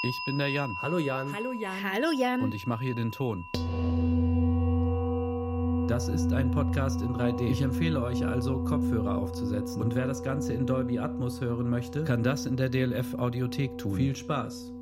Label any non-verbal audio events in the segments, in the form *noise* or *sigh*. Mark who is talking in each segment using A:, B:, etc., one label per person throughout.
A: Ich bin der Jan.
B: Hallo Jan.
C: Hallo Jan.
D: Hallo Jan.
A: Und ich mache hier den Ton. Das ist ein Podcast in 3D. Ich empfehle euch also, Kopfhörer aufzusetzen. Und wer das Ganze in Dolby Atmos hören möchte, kann das in der DLF Audiothek tun. Viel Spaß!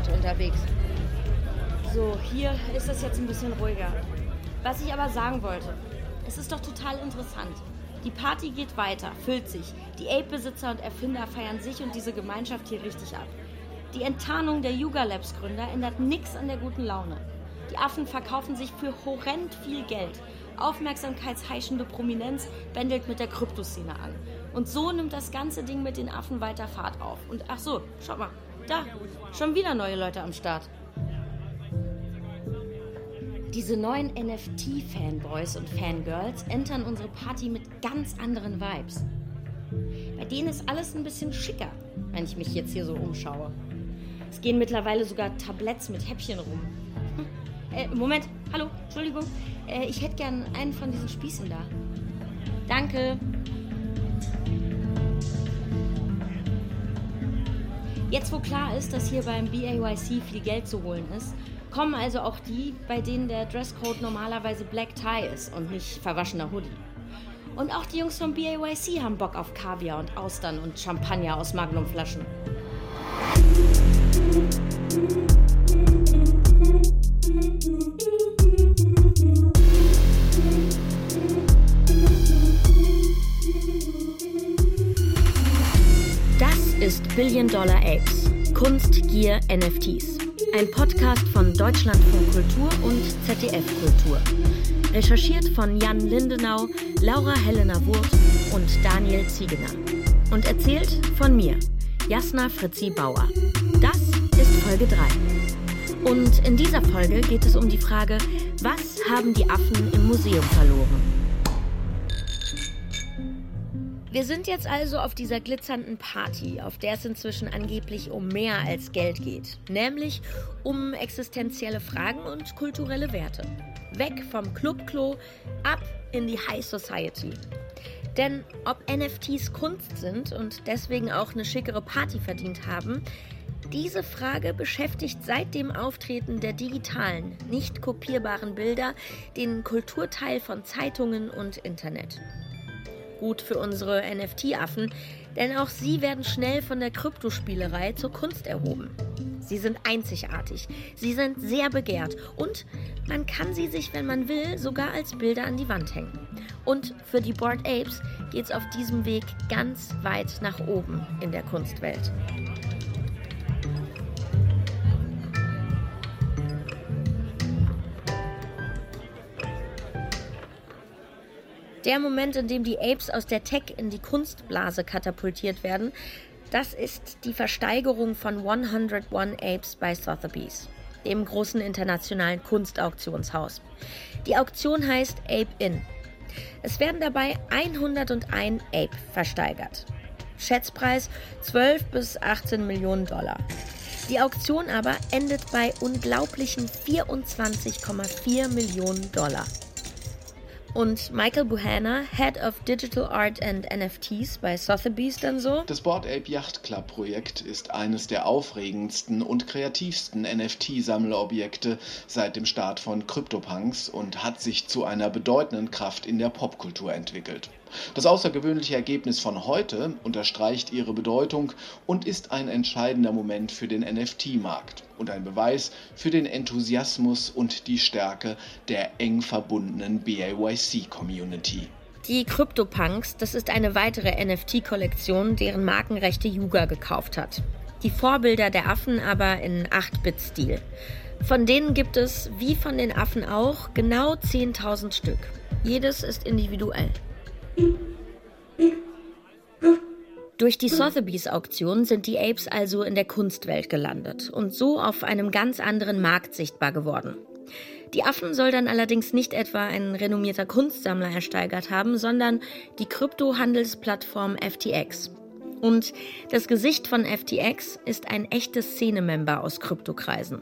D: Leute unterwegs. So, hier ist es jetzt ein bisschen ruhiger. Was ich aber sagen wollte, es ist doch total interessant. Die Party geht weiter, füllt sich. Die Ape-Besitzer und Erfinder feiern sich und diese Gemeinschaft hier richtig ab. Die Enttarnung der Yuga Labs Gründer ändert nichts an der guten Laune. Die Affen verkaufen sich für horrend viel Geld. Aufmerksamkeitsheischende Prominenz bändelt mit der Kryptoszene an. Und so nimmt das ganze Ding mit den Affen weiter Fahrt auf. Und ach so, schaut mal, da, schon wieder neue Leute am Start. Diese neuen NFT-Fanboys und Fangirls entern unsere Party mit ganz anderen Vibes. Bei denen ist alles ein bisschen schicker, wenn ich mich jetzt hier so umschaue. Es gehen mittlerweile sogar Tabletts mit Häppchen rum. Hm. Äh, Moment, hallo, Entschuldigung. Äh, ich hätte gern einen von diesen Spießen da. Danke. Jetzt, wo klar ist, dass hier beim BAYC viel Geld zu holen ist, kommen also auch die, bei denen der Dresscode normalerweise Black Tie ist und nicht verwaschener Hoodie. Und auch die Jungs vom BAYC haben Bock auf Kaviar und Austern und Champagner aus Magnumflaschen. Ist Billion Dollar Apes. Kunst, Gier, NFTs. Ein Podcast von Deutschlandfunk Kultur und ZDF Kultur. Recherchiert von Jan Lindenau, Laura Helena Wurth und Daniel Ziegener. Und erzählt von mir, Jasna Fritzi Bauer. Das ist Folge 3. Und in dieser Folge geht es um die Frage, was haben die Affen im Museum verloren? Wir sind jetzt also auf dieser glitzernden Party, auf der es inzwischen angeblich um mehr als Geld geht, nämlich um existenzielle Fragen und kulturelle Werte. Weg vom Clubklo, ab in die High Society. Denn ob NFTs Kunst sind und deswegen auch eine schickere Party verdient haben, diese Frage beschäftigt seit dem Auftreten der digitalen, nicht kopierbaren Bilder den Kulturteil von Zeitungen und Internet gut für unsere NFT-Affen, denn auch sie werden schnell von der Kryptospielerei zur Kunst erhoben. Sie sind einzigartig, sie sind sehr begehrt und man kann sie sich, wenn man will, sogar als Bilder an die Wand hängen. Und für die Bored Apes geht es auf diesem Weg ganz weit nach oben in der Kunstwelt. Der Moment, in dem die Apes aus der Tech in die Kunstblase katapultiert werden, das ist die Versteigerung von 101 Apes bei Sotheby's, dem großen internationalen Kunstauktionshaus. Die Auktion heißt Ape In. Es werden dabei 101 Ape versteigert. Schätzpreis 12 bis 18 Millionen Dollar. Die Auktion aber endet bei unglaublichen 24,4 Millionen Dollar. Und Michael Buhana, Head of Digital Art and NFTs bei Sotheby's, dann so.
E: Das Board Ape Yacht Club Projekt ist eines der aufregendsten und kreativsten NFT-Sammlerobjekte seit dem Start von CryptoPunks und hat sich zu einer bedeutenden Kraft in der Popkultur entwickelt. Das außergewöhnliche Ergebnis von heute unterstreicht ihre Bedeutung und ist ein entscheidender Moment für den NFT-Markt und ein Beweis für den Enthusiasmus und die Stärke der eng verbundenen BAYC-Community.
D: Die CryptoPunks, das ist eine weitere NFT-Kollektion, deren Markenrechte Yuga gekauft hat. Die Vorbilder der Affen aber in 8-Bit-Stil. Von denen gibt es, wie von den Affen auch, genau 10.000 Stück. Jedes ist individuell. Durch die Sotheby's-Auktion sind die Apes also in der Kunstwelt gelandet und so auf einem ganz anderen Markt sichtbar geworden. Die Affen soll dann allerdings nicht etwa ein renommierter Kunstsammler ersteigert haben, sondern die Kryptohandelsplattform FTX. Und das Gesicht von FTX ist ein echtes Szenemember aus Kryptokreisen.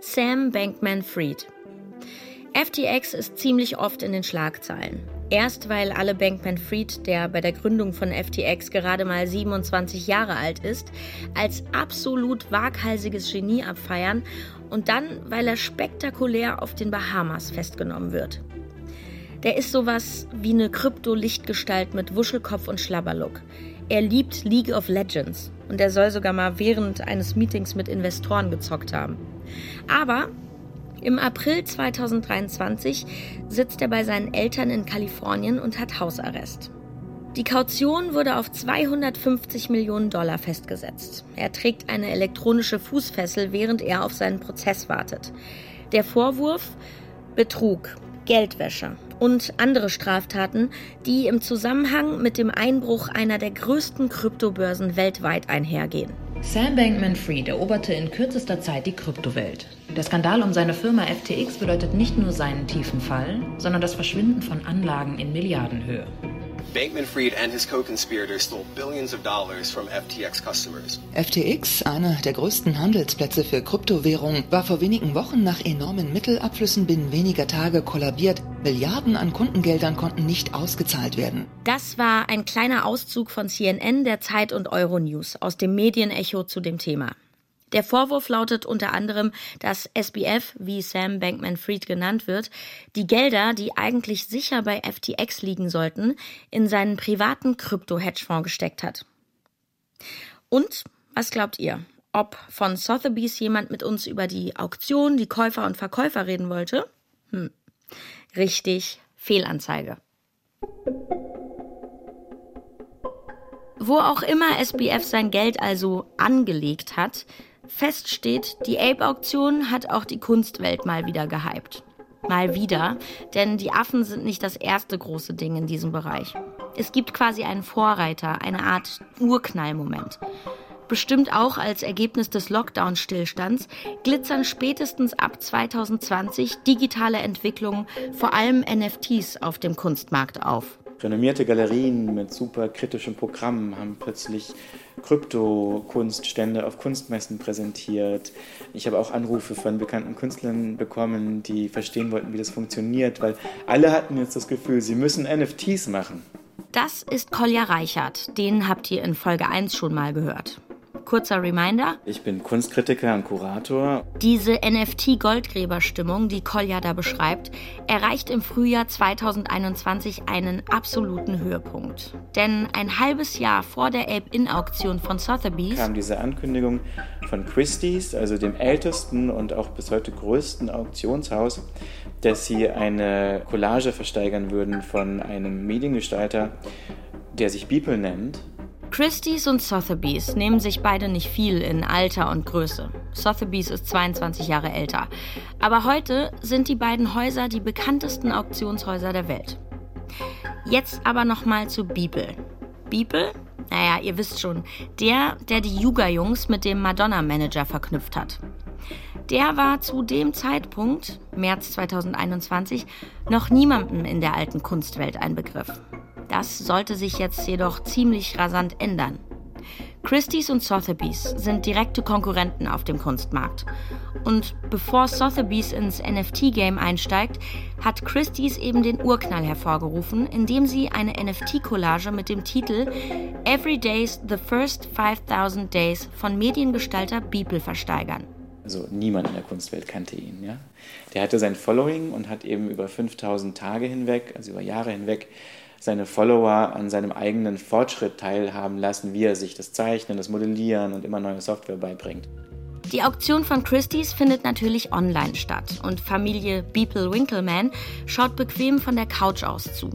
D: Sam Bankman-Fried. FTX ist ziemlich oft in den Schlagzeilen. Erst weil alle Bankman-Fried, der bei der Gründung von FTX gerade mal 27 Jahre alt ist, als absolut waghalsiges Genie abfeiern und dann, weil er spektakulär auf den Bahamas festgenommen wird. Der ist sowas wie eine Krypto-Lichtgestalt mit Wuschelkopf und Schlabberlook. Er liebt League of Legends und er soll sogar mal während eines Meetings mit Investoren gezockt haben. Aber im April 2023 sitzt er bei seinen Eltern in Kalifornien und hat Hausarrest. Die Kaution wurde auf 250 Millionen Dollar festgesetzt. Er trägt eine elektronische Fußfessel, während er auf seinen Prozess wartet. Der Vorwurf Betrug, Geldwäsche und andere Straftaten, die im Zusammenhang mit dem Einbruch einer der größten Kryptobörsen weltweit einhergehen.
B: Sam Bankman-Fried eroberte in kürzester Zeit die Kryptowelt. Der Skandal um seine Firma FTX bedeutet nicht nur seinen tiefen Fall, sondern das Verschwinden von Anlagen in Milliardenhöhe.
C: Bankman-Fried and his co-conspirators stole billions of dollars from FTX customers.
F: FTX, einer der größten Handelsplätze für Kryptowährungen, war vor wenigen Wochen nach enormen Mittelabflüssen binnen weniger Tage kollabiert. Milliarden an Kundengeldern konnten nicht ausgezahlt werden.
D: Das war ein kleiner Auszug von CNN, der Zeit und Euronews aus dem Medienecho zu dem Thema. Der Vorwurf lautet unter anderem, dass SBF, wie Sam Bankman-Fried genannt wird, die Gelder, die eigentlich sicher bei FTX liegen sollten, in seinen privaten Krypto-Hedgefonds gesteckt hat. Und was glaubt ihr? Ob von Sotheby's jemand mit uns über die Auktion, die Käufer und Verkäufer reden wollte? Hm. Richtig, Fehlanzeige. Wo auch immer SBF sein Geld also angelegt hat, Fest steht, die Ape-Auktion hat auch die Kunstwelt mal wieder gehypt. Mal wieder, denn die Affen sind nicht das erste große Ding in diesem Bereich. Es gibt quasi einen Vorreiter, eine Art Urknallmoment. Bestimmt auch als Ergebnis des Lockdown-Stillstands glitzern spätestens ab 2020 digitale Entwicklungen, vor allem NFTs, auf dem Kunstmarkt auf.
G: Renommierte Galerien mit super kritischen Programmen haben plötzlich Krypto-Kunststände auf Kunstmessen präsentiert. Ich habe auch Anrufe von bekannten Künstlern bekommen, die verstehen wollten, wie das funktioniert, weil alle hatten jetzt das Gefühl, sie müssen NFTs machen.
D: Das ist Kolja Reichert. Den habt ihr in Folge 1 schon mal gehört. Kurzer Reminder.
G: Ich bin Kunstkritiker und Kurator.
D: Diese NFT-Goldgräberstimmung, die Kolja da beschreibt, erreicht im Frühjahr 2021 einen absoluten Höhepunkt. Denn ein halbes Jahr vor der Ape-In-Auktion von Sotheby's
G: kam diese Ankündigung von Christie's, also dem ältesten und auch bis heute größten Auktionshaus, dass sie eine Collage versteigern würden von einem Mediengestalter, der sich Beeple nennt
D: Christie's und Sotheby's nehmen sich beide nicht viel in Alter und Größe. Sotheby's ist 22 Jahre älter. Aber heute sind die beiden Häuser die bekanntesten Auktionshäuser der Welt. Jetzt aber nochmal zu Beeple. Beeple? Naja, ihr wisst schon, der, der die Yuga-Jungs mit dem Madonna-Manager verknüpft hat. Der war zu dem Zeitpunkt, März 2021, noch niemandem in der alten Kunstwelt ein Begriff. Das sollte sich jetzt jedoch ziemlich rasant ändern. Christie's und Sotheby's sind direkte Konkurrenten auf dem Kunstmarkt. Und bevor Sotheby's ins NFT-Game einsteigt, hat Christie's eben den Urknall hervorgerufen, indem sie eine NFT-Collage mit dem Titel Every Day's The First 5000 Days von Mediengestalter Beeple versteigern.
G: Also niemand in der Kunstwelt kannte ihn. Ja? Der hatte sein Following und hat eben über 5000 Tage hinweg, also über Jahre hinweg, seine Follower an seinem eigenen Fortschritt teilhaben lassen, wie er sich das Zeichnen, das Modellieren und immer neue Software beibringt.
D: Die Auktion von Christie's findet natürlich online statt und Familie Beeple Winkleman schaut bequem von der Couch aus zu.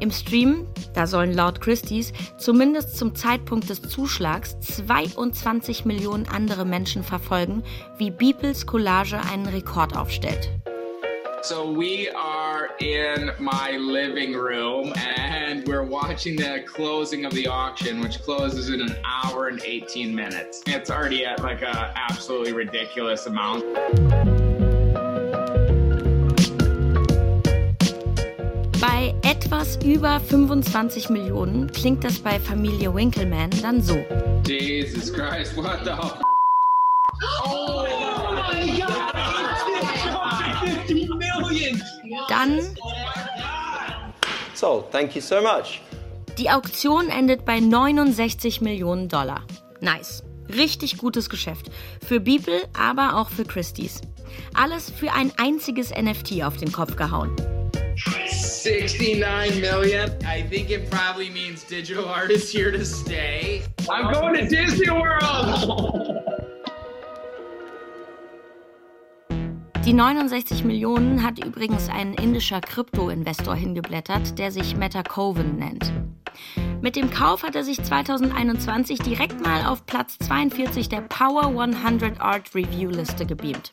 D: Im Stream, da sollen laut Christie's zumindest zum Zeitpunkt des Zuschlags 22 Millionen andere Menschen verfolgen, wie Beeples Collage einen Rekord aufstellt.
H: So we are in my living room and we're watching the closing of the auction, which closes in an hour and 18 minutes. It's already at like a absolutely ridiculous amount.
D: Bei etwas über 25 Millionen klingt das bei Familie Winkleman dann so.
H: Jesus Christ, what the f- Oh my god! *laughs* 50 million!
D: Dann
C: So, thank you so much.
D: die Auktion endet bei 69 Millionen Dollar. Nice. Richtig gutes Geschäft. Für Beeple, aber auch für Christie's. Alles für ein einziges NFT auf den Kopf gehauen.
H: 69 million. I think it probably means digital art is here to stay. I'm going to Disney World! *laughs*
D: Die 69 Millionen hat übrigens ein indischer Krypto-Investor hingeblättert, der sich Metacoven nennt. Mit dem Kauf hat er sich 2021 direkt mal auf Platz 42 der Power 100 Art Review Liste gebeamt.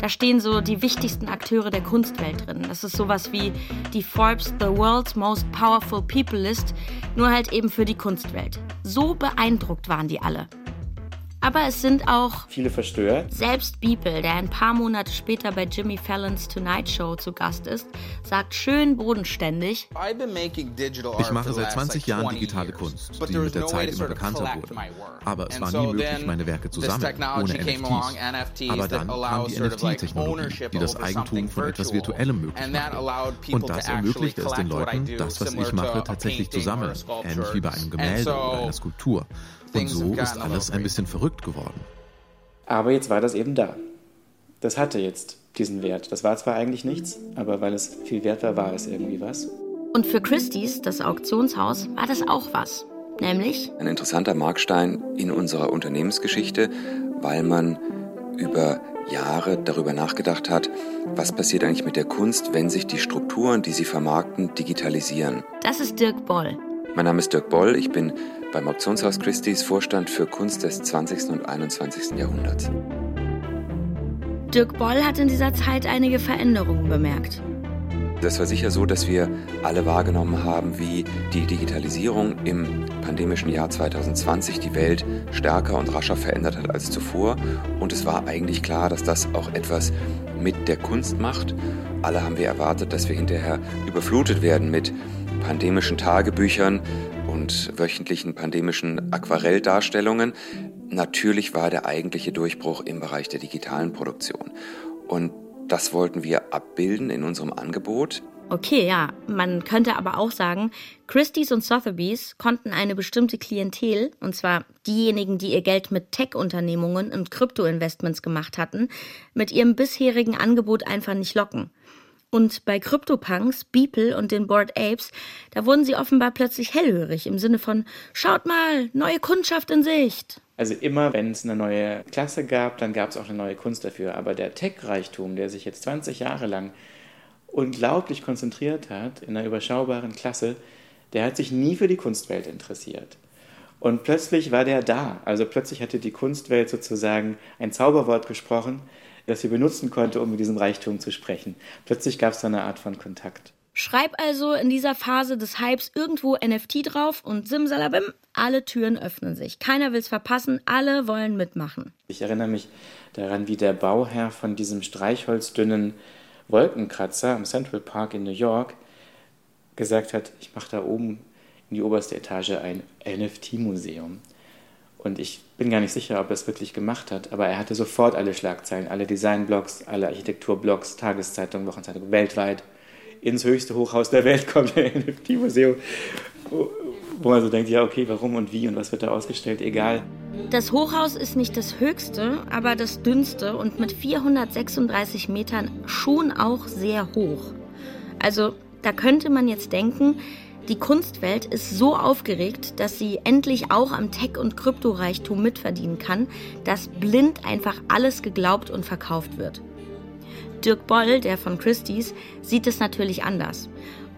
D: Da stehen so die wichtigsten Akteure der Kunstwelt drin. Das ist sowas wie die Forbes The World's Most Powerful People List, nur halt eben für die Kunstwelt. So beeindruckt waren die alle. Aber es sind auch
G: Viele verstört.
D: selbst Beeple, der ein paar Monate später bei Jimmy Fallons Tonight Show zu Gast ist, sagt schön bodenständig,
I: Ich mache seit 20 Jahren digitale Kunst, die mit der Zeit immer bekannter wurde. Aber es war nie möglich, meine Werke zu sammeln, ohne NFTs. Aber dann kam die NFT-Technologie, die das Eigentum von etwas Virtuellem möglich machte. Und das ermöglichte es den Leuten, das, was ich mache, tatsächlich zu sammeln, ähnlich wie bei einem Gemälde oder einer Skulptur. Und so ist alles ein bisschen verrückt geworden.
G: Aber jetzt war das eben da. Das hatte jetzt diesen Wert. Das war zwar eigentlich nichts, aber weil es viel wert war, war es irgendwie was.
D: und für Christie's, das Auktionshaus, war das auch was. Nämlich
J: Ein interessanter Markstein in unserer Unternehmensgeschichte, weil man über Jahre darüber nachgedacht hat, was passiert eigentlich mit der Kunst, wenn sich die Strukturen, die sie vermarkten, digitalisieren.
D: Das ist Dirk Boll.
J: Mein Name ist Dirk Boll, ich bin beim Auktionshaus Christie's Vorstand für Kunst des 20. und 21. Jahrhunderts.
D: Dirk Boll hat in dieser Zeit einige Veränderungen bemerkt.
J: Das war sicher so, dass wir alle wahrgenommen haben, wie die Digitalisierung im pandemischen Jahr 2020 die Welt stärker und rascher verändert hat als zuvor. Und es war eigentlich klar, dass das auch etwas mit der Kunst macht. Alle haben wir erwartet, dass wir hinterher überflutet werden mit pandemischen Tagebüchern und wöchentlichen pandemischen Aquarelldarstellungen. Natürlich war der eigentliche Durchbruch im Bereich der digitalen Produktion. Und das wollten wir abbilden in unserem Angebot.
D: Okay, ja, man könnte aber auch sagen, Christie's und Sotheby's konnten eine bestimmte Klientel, und zwar diejenigen, die ihr Geld mit Tech-Unternehmungen und Krypto-Investments gemacht hatten, mit ihrem bisherigen Angebot einfach nicht locken. Und bei CryptoPunks, Beeple und den Bored Apes, da wurden sie offenbar plötzlich hellhörig im Sinne von Schaut mal, neue Kundschaft in Sicht.
G: Also immer, wenn es eine neue Klasse gab, dann gab es auch eine neue Kunst dafür. Aber der Tech-Reichtum, der sich jetzt 20 Jahre lang unglaublich konzentriert hat in einer überschaubaren Klasse, der hat sich nie für die Kunstwelt interessiert. Und plötzlich war der da. Also plötzlich hatte die Kunstwelt sozusagen ein Zauberwort gesprochen, das sie benutzen konnte, um mit diesem Reichtum zu sprechen. Plötzlich gab es da eine Art von Kontakt.
D: Schreib also in dieser Phase des Hypes irgendwo NFT drauf und simsalabim, alle Türen öffnen sich. Keiner will's verpassen, alle wollen mitmachen.
G: Ich erinnere mich daran, wie der Bauherr von diesem streichholzdünnen Wolkenkratzer am Central Park in New York gesagt hat, ich mache da oben in die oberste Etage ein NFT-Museum. Und ich bin gar nicht sicher, ob er es wirklich gemacht hat, aber er hatte sofort alle Schlagzeilen, alle Designblogs, alle Architekturblogs, Tageszeitungen, Wochenzeitungen weltweit. Ins höchste Hochhaus der Welt *laughs* kommt ein NFT-Museum, wo, wo man so denkt, ja, okay, warum und wie und was wird da ausgestellt, egal.
D: Das Hochhaus ist nicht das höchste, aber das dünnste und mit 436 Metern schon auch sehr hoch. Also da könnte man jetzt denken, die Kunstwelt ist so aufgeregt, dass sie endlich auch am Tech- und Kryptoreichtum mitverdienen kann, dass blind einfach alles geglaubt und verkauft wird. Dirk Boll, der von Christie's, sieht es natürlich anders.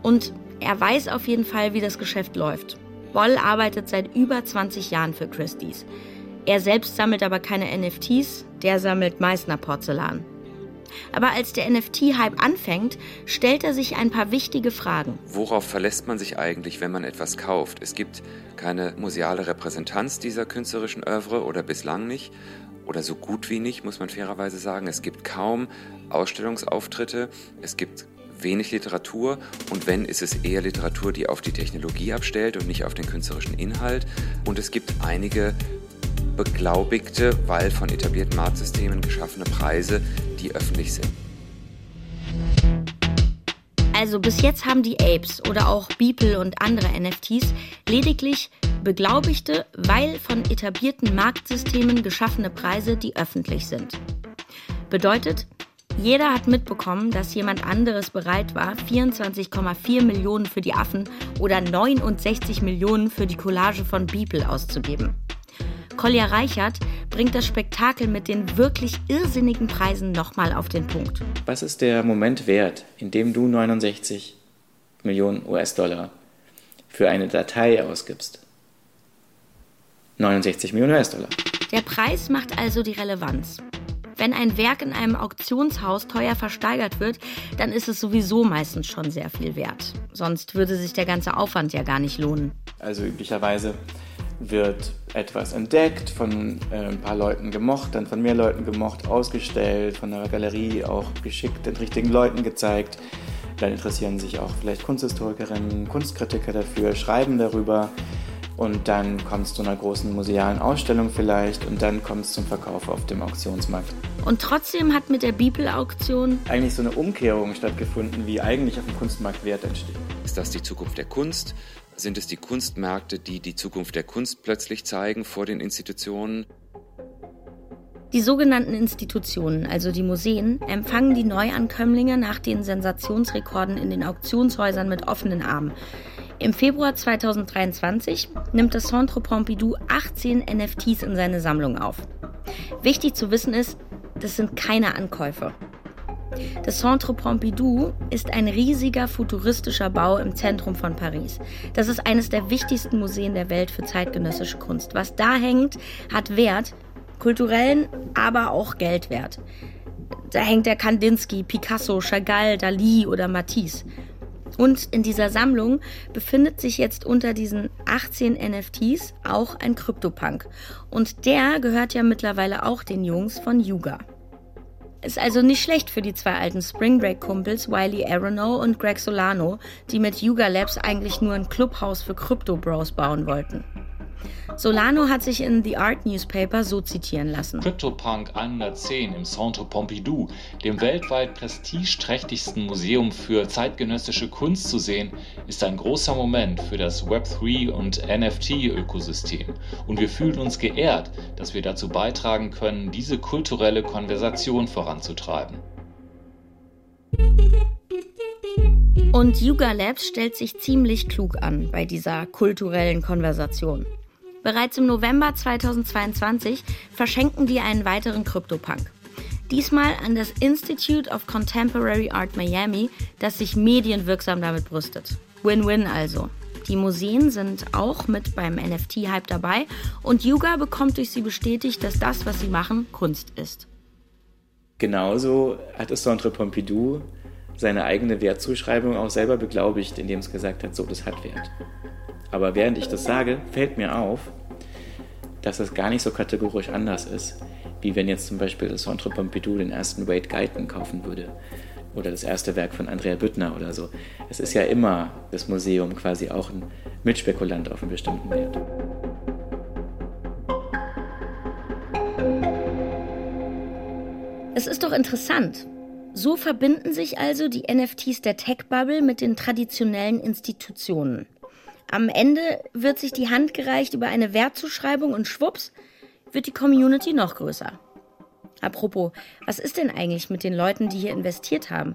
D: Und er weiß auf jeden Fall, wie das Geschäft läuft. Boll arbeitet seit über 20 Jahren für Christie's. Er selbst sammelt aber keine NFTs, der sammelt Meißner Porzellan. Aber als der NFT-Hype anfängt, stellt er sich ein paar wichtige Fragen.
J: Worauf verlässt man sich eigentlich, wenn man etwas kauft? Es gibt keine museale Repräsentanz dieser künstlerischen Övre oder bislang nicht. Oder so gut wie nicht, muss man fairerweise sagen. Es gibt kaum Ausstellungsauftritte. Es gibt wenig Literatur und wenn, ist es eher Literatur, die auf die Technologie abstellt und nicht auf den künstlerischen Inhalt. Und es gibt einige beglaubigte, weil von etablierten Marktsystemen geschaffene Preise, die öffentlich sind.
D: Also bis jetzt haben die Apes oder auch Beeple und andere NFTs lediglich beglaubigte, weil von etablierten Marktsystemen geschaffene Preise, die öffentlich sind. Bedeutet, jeder hat mitbekommen, dass jemand anderes bereit war, 24,4 Millionen für die Affen oder 69 Millionen für die Collage von Beeple auszugeben. Kolja Reichert bringt das Spektakel mit den wirklich irrsinnigen Preisen nochmal auf den Punkt.
G: Was ist der Moment wert, in dem du 69 Millionen US-Dollar für eine Datei ausgibst? 69 Millionen US-Dollar.
D: Der Preis macht also die Relevanz. Wenn ein Werk in einem Auktionshaus teuer versteigert wird, dann ist es sowieso meistens schon sehr viel wert. Sonst würde sich der ganze Aufwand ja gar nicht lohnen.
G: Also üblicherweise wird etwas entdeckt, von äh, ein paar Leuten gemocht, dann von mehr Leuten gemocht, ausgestellt, von der Galerie auch geschickt den richtigen Leuten gezeigt. Dann interessieren sich auch vielleicht Kunsthistorikerinnen, Kunstkritiker dafür, schreiben darüber. Und dann kommt es zu einer großen musealen Ausstellung vielleicht und dann kommt es zum Verkauf auf dem Auktionsmarkt.
D: Und trotzdem hat mit der Bibel-Auktion
G: eigentlich so eine Umkehrung stattgefunden, wie eigentlich auf dem Kunstmarkt Wert entsteht.
J: Ist das die Zukunft der Kunst? Sind es die Kunstmärkte, die die Zukunft der Kunst plötzlich zeigen vor den Institutionen?
D: Die sogenannten Institutionen, also die Museen, empfangen die Neuankömmlinge nach den Sensationsrekorden in den Auktionshäusern mit offenen Armen. Im Februar 2023 nimmt das Centre Pompidou 18 NFTs in seine Sammlung auf. Wichtig zu wissen ist, das sind keine Ankäufe. Das Centre Pompidou ist ein riesiger futuristischer Bau im Zentrum von Paris. Das ist eines der wichtigsten Museen der Welt für zeitgenössische Kunst. Was da hängt, hat Wert, kulturellen, aber auch Geldwert. Da hängt der Kandinsky, Picasso, Chagall, Dali oder Matisse. Und in dieser Sammlung befindet sich jetzt unter diesen 18 NFTs auch ein Kryptopunk. Und der gehört ja mittlerweile auch den Jungs von Yuga. Ist also nicht schlecht für die zwei alten Spring Break Kumpels Wiley Aronow und Greg Solano, die mit Yuga Labs eigentlich nur ein Clubhaus für Crypto Bros bauen wollten. Solano hat sich in The Art Newspaper so zitieren lassen.
K: CryptoPunk 110 im Centre Pompidou, dem weltweit prestigeträchtigsten Museum für zeitgenössische Kunst zu sehen, ist ein großer Moment für das Web3 und NFT-Ökosystem. Und wir fühlen uns geehrt, dass wir dazu beitragen können, diese kulturelle Konversation voranzutreiben.
D: Und Yuga Labs stellt sich ziemlich klug an bei dieser kulturellen Konversation. Bereits im November 2022 verschenken die einen weiteren CryptoPunk. Diesmal an das Institute of Contemporary Art Miami, das sich medienwirksam damit brüstet. Win-win also. Die Museen sind auch mit beim NFT-Hype dabei und Yuga bekommt durch sie bestätigt, dass das, was sie machen, Kunst ist.
G: Genauso hat es Centre Pompidou seine eigene Wertzuschreibung auch selber beglaubigt, indem es gesagt hat, so, das hat Wert. Aber während ich das sage, fällt mir auf, dass es gar nicht so kategorisch anders ist, wie wenn jetzt zum Beispiel das Centre Pompidou den ersten Wade Guyton kaufen würde oder das erste Werk von Andrea Büttner oder so. Es ist ja immer das Museum quasi auch ein Mitspekulant auf einen bestimmten Wert.
D: Es ist doch interessant. So verbinden sich also die NFTs der Tech-Bubble mit den traditionellen Institutionen. Am Ende wird sich die Hand gereicht über eine Wertzuschreibung und schwupps wird die Community noch größer. Apropos, was ist denn eigentlich mit den Leuten, die hier investiert haben?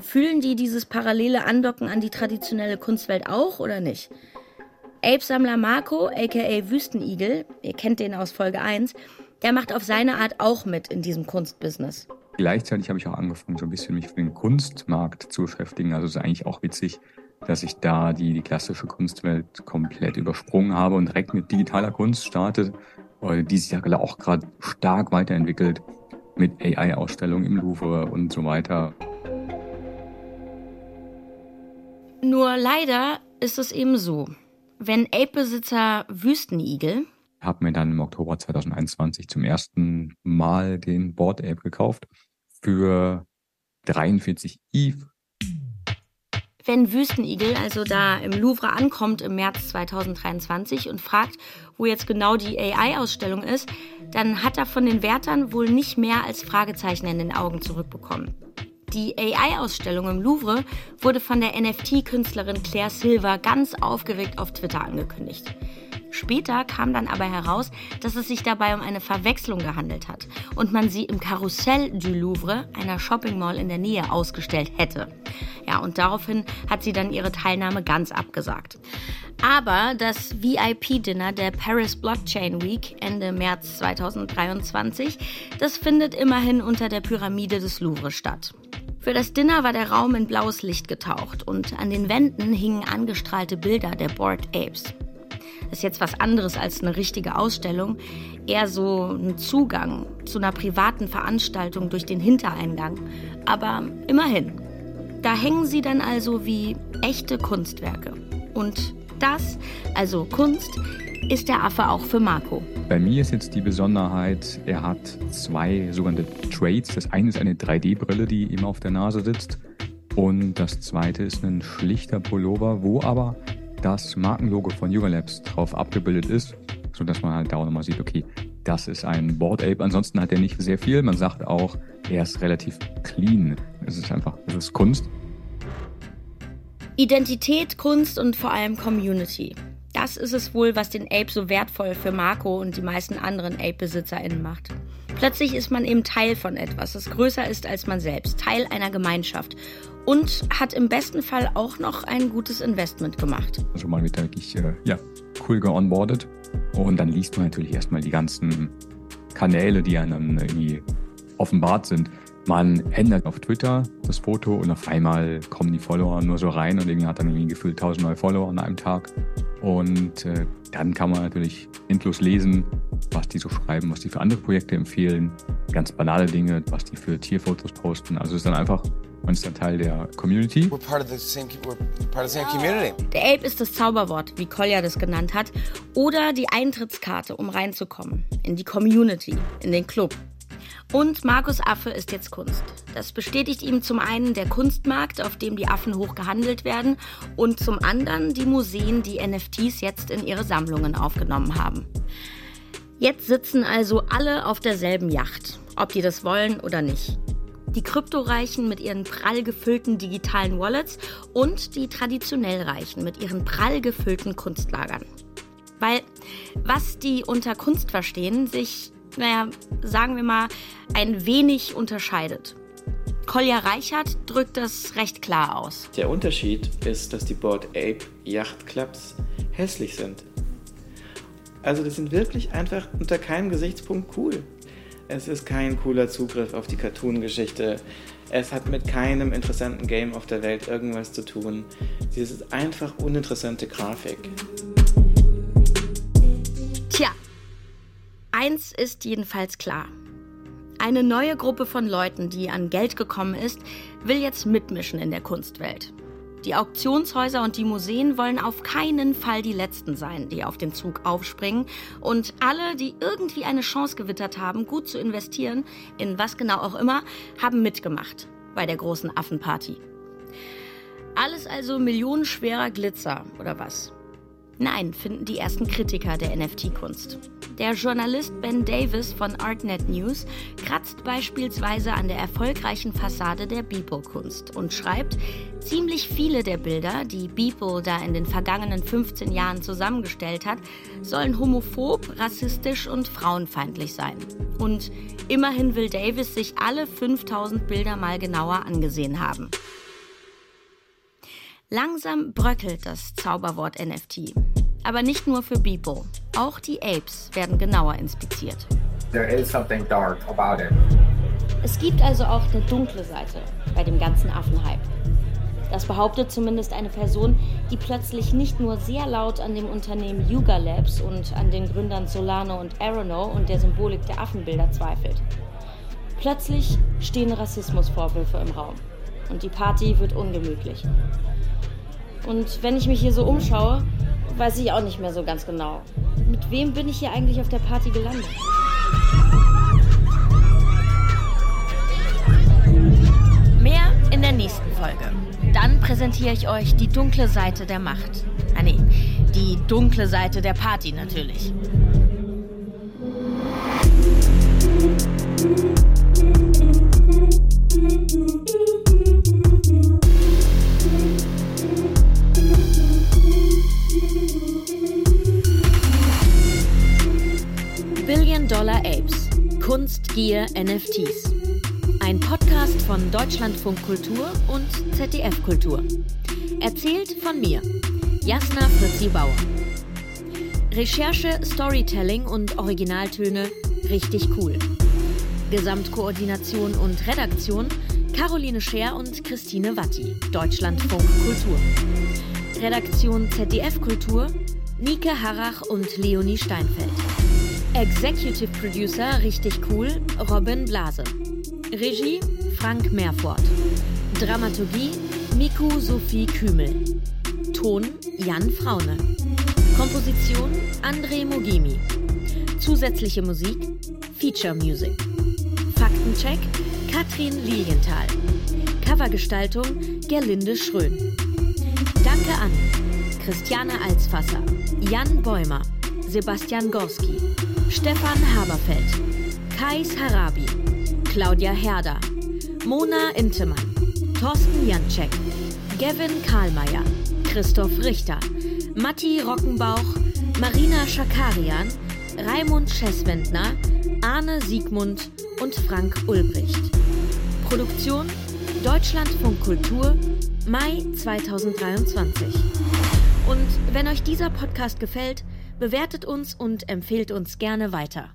D: Fühlen die dieses parallele Andocken an die traditionelle Kunstwelt auch oder nicht? Ape-Sammler Marco, aka Wüstenigel, ihr kennt den aus Folge 1, der macht auf seine Art auch mit in diesem Kunstbusiness.
L: Gleichzeitig habe ich auch angefangen, so ein bisschen mich für den Kunstmarkt zu beschäftigen. Also es ist eigentlich auch witzig, dass ich da die, die klassische Kunstwelt komplett übersprungen habe und direkt mit digitaler Kunst starte, die sich ja auch gerade stark weiterentwickelt. mit AI-Ausstellungen im Louvre und so weiter.
D: Nur leider ist es eben so. Wenn Ape-Besitzer Wüstenigel
L: habe mir dann im Oktober 2021 zum ersten Mal den Board Ape gekauft für 43 ETH.
D: Wenn Wüstenigel also da im Louvre ankommt im März 2023 und fragt, wo jetzt genau die AI-Ausstellung ist, dann hat er von den Wärtern wohl nicht mehr als Fragezeichen in den Augen zurückbekommen. Die AI-Ausstellung im Louvre wurde von der NFT-Künstlerin Claire Silver ganz aufgeregt auf Twitter angekündigt. Später kam dann aber heraus, dass es sich dabei um eine Verwechslung gehandelt hat und man sie im Karussell du Louvre, einer Shopping Mall in der Nähe, ausgestellt hätte. Ja, und daraufhin hat sie dann ihre Teilnahme ganz abgesagt. Aber das VIP-Dinner der Paris Blockchain Week Ende März 2023, das findet immerhin unter der Pyramide des Louvre statt. Für das Dinner war der Raum in blaues Licht getaucht und an den Wänden hingen angestrahlte Bilder der Bored Apes. Das ist jetzt was anderes als eine richtige Ausstellung, eher so ein Zugang zu einer privaten Veranstaltung durch den Hintereingang. Aber immerhin. Da hängen sie dann also wie echte Kunstwerke. Und das, also Kunst, ist der Affe auch für Marco.
L: Bei mir ist jetzt die Besonderheit, er hat zwei sogenannte Trades. Das eine ist eine 3D-Brille, die ihm auf der Nase sitzt. Und das zweite ist ein schlichter Pullover, wo aber das Markenlogo von Yuga Labs drauf abgebildet ist, sodass man halt da auch nochmal sieht, okay, das ist ein Board Ape. Ansonsten hat er nicht sehr viel. Man sagt auch, er ist relativ clean. Es ist einfach, es ist Kunst.
D: Identität, Kunst und vor allem Community. Das ist es wohl, was den Ape so wertvoll für Marco und die meisten anderen Ape-BesitzerInnen macht. Plötzlich ist man eben Teil von etwas, das größer ist als man selbst, Teil einer Gemeinschaft und hat im besten Fall auch noch ein gutes Investment gemacht.
L: Also man wird wirklich äh, ja, cool geonboardet und dann liest man natürlich erstmal die ganzen Kanäle, die einem irgendwie offenbart sind. Man ändert auf Twitter das Foto und auf einmal kommen die Follower nur so rein und irgendwie hat dann irgendwie gefühlt 1000 neue Follower an einem Tag. Und äh, dann kann man natürlich endlos lesen, was die so schreiben, was die für andere Projekte empfehlen. Ganz banale Dinge, was die für Tierfotos posten. Also es ist dann einfach man ist ein Teil der Community. We're part of the same, we're
D: part of the same community. Der Ape ist das Zauberwort, wie Kolja das genannt hat, oder die Eintrittskarte, um reinzukommen in die Community, in den Club. Und Markus Affe ist jetzt Kunst. Das bestätigt ihm zum einen der Kunstmarkt, auf dem die Affen hoch gehandelt werden, und zum anderen die Museen, die NFTs jetzt in ihre Sammlungen aufgenommen haben. Jetzt sitzen also alle auf derselben Yacht, ob die das wollen oder nicht die Kryptoreichen mit ihren prall gefüllten digitalen Wallets und die traditionell Reichen mit ihren prall gefüllten Kunstlagern. Weil was die unter Kunst verstehen, sich, naja, sagen wir mal, ein wenig unterscheidet. Kolja Reichert drückt das recht klar aus.
G: Der Unterschied ist, dass die Board Ape Yacht Clubs hässlich sind. Also das sind wirklich einfach unter keinem Gesichtspunkt cool. Es ist kein cooler Zugriff auf die Cartoon-Geschichte. Es hat mit keinem interessanten Game auf der Welt irgendwas zu tun. Es ist einfach uninteressante Grafik.
D: Eins ist jedenfalls klar. Eine neue Gruppe von Leuten, die an Geld gekommen ist, will jetzt mitmischen in der Kunstwelt. Die Auktionshäuser und die Museen wollen auf keinen Fall die Letzten sein, die auf den Zug aufspringen. Und alle, die irgendwie eine Chance gewittert haben, gut zu investieren, in was genau auch immer, haben mitgemacht bei der großen Affenparty. Alles also millionenschwerer Glitzer, oder was? Nein, finden die ersten Kritiker der NFT-Kunst. Der Journalist Ben Davis von Artnet News kratzt beispielsweise an der erfolgreichen Fassade der Beeple-Kunst und schreibt, ziemlich viele der Bilder, die Beeple da in den vergangenen 15 Jahren zusammengestellt hat, sollen homophob, rassistisch und frauenfeindlich sein. Und immerhin will Davis sich alle 5000 Bilder mal genauer angesehen haben. Langsam bröckelt das Zauberwort NFT. Aber nicht nur für Beeple. Auch die Apes werden genauer inspiziert. There is something dark about it. Es gibt also auch eine dunkle Seite bei dem ganzen Affenhype. Das behauptet zumindest eine Person, die plötzlich nicht nur sehr laut an dem Unternehmen Yuga Labs und an den Gründern Solano und Aerono und der Symbolik der Affenbilder zweifelt. Plötzlich stehen Rassismusvorwürfe im Raum und die Party wird ungemütlich. Und wenn ich mich hier so umschaue, weiß ich auch nicht mehr so ganz genau. Mit wem bin ich hier eigentlich auf der Party gelandet?
M: Mehr in der nächsten Folge. Dann präsentiere ich euch die dunkle Seite der Macht. Ah nee, die dunkle Seite der Party natürlich. Kunst, Gier, NFTs. Ein Podcast von Deutschlandfunk Kultur und ZDF Kultur. Erzählt von mir, Jasna Fritzi Bauer. Recherche, Storytelling und Originaltöne richtig cool. Gesamtkoordination und Redaktion Caroline Scher und Christine Watti, Deutschlandfunk Kultur. Redaktion ZDF Kultur Nike Harrach und Leonie Steinfeld. Executive Producer richtig cool Robin Blase. Regie Frank Meerfort. Dramaturgie Miku Sophie Kümel. Ton Jan Fraune. Komposition André Mogimi. Zusätzliche Musik Feature Music. Faktencheck Katrin Lilienthal. Covergestaltung Gerlinde Schrön. Danke an Christiane Alsfasser, Jan Bäumer, Sebastian Gorski, Stefan Haberfeld, Kais Harabi, Claudia Herder, Mona Intemann, Thorsten Janczek, Gavin Karlmeier, Christoph Richter, Matti Rockenbauch, Marina Schakarian, Raimund Schesswendner, Arne Siegmund und Frank Ulbricht. Produktion Deutschlandfunk Kultur, Mai 2023. Und wenn euch dieser Podcast gefällt, bewertet uns und empfehlt uns gerne weiter.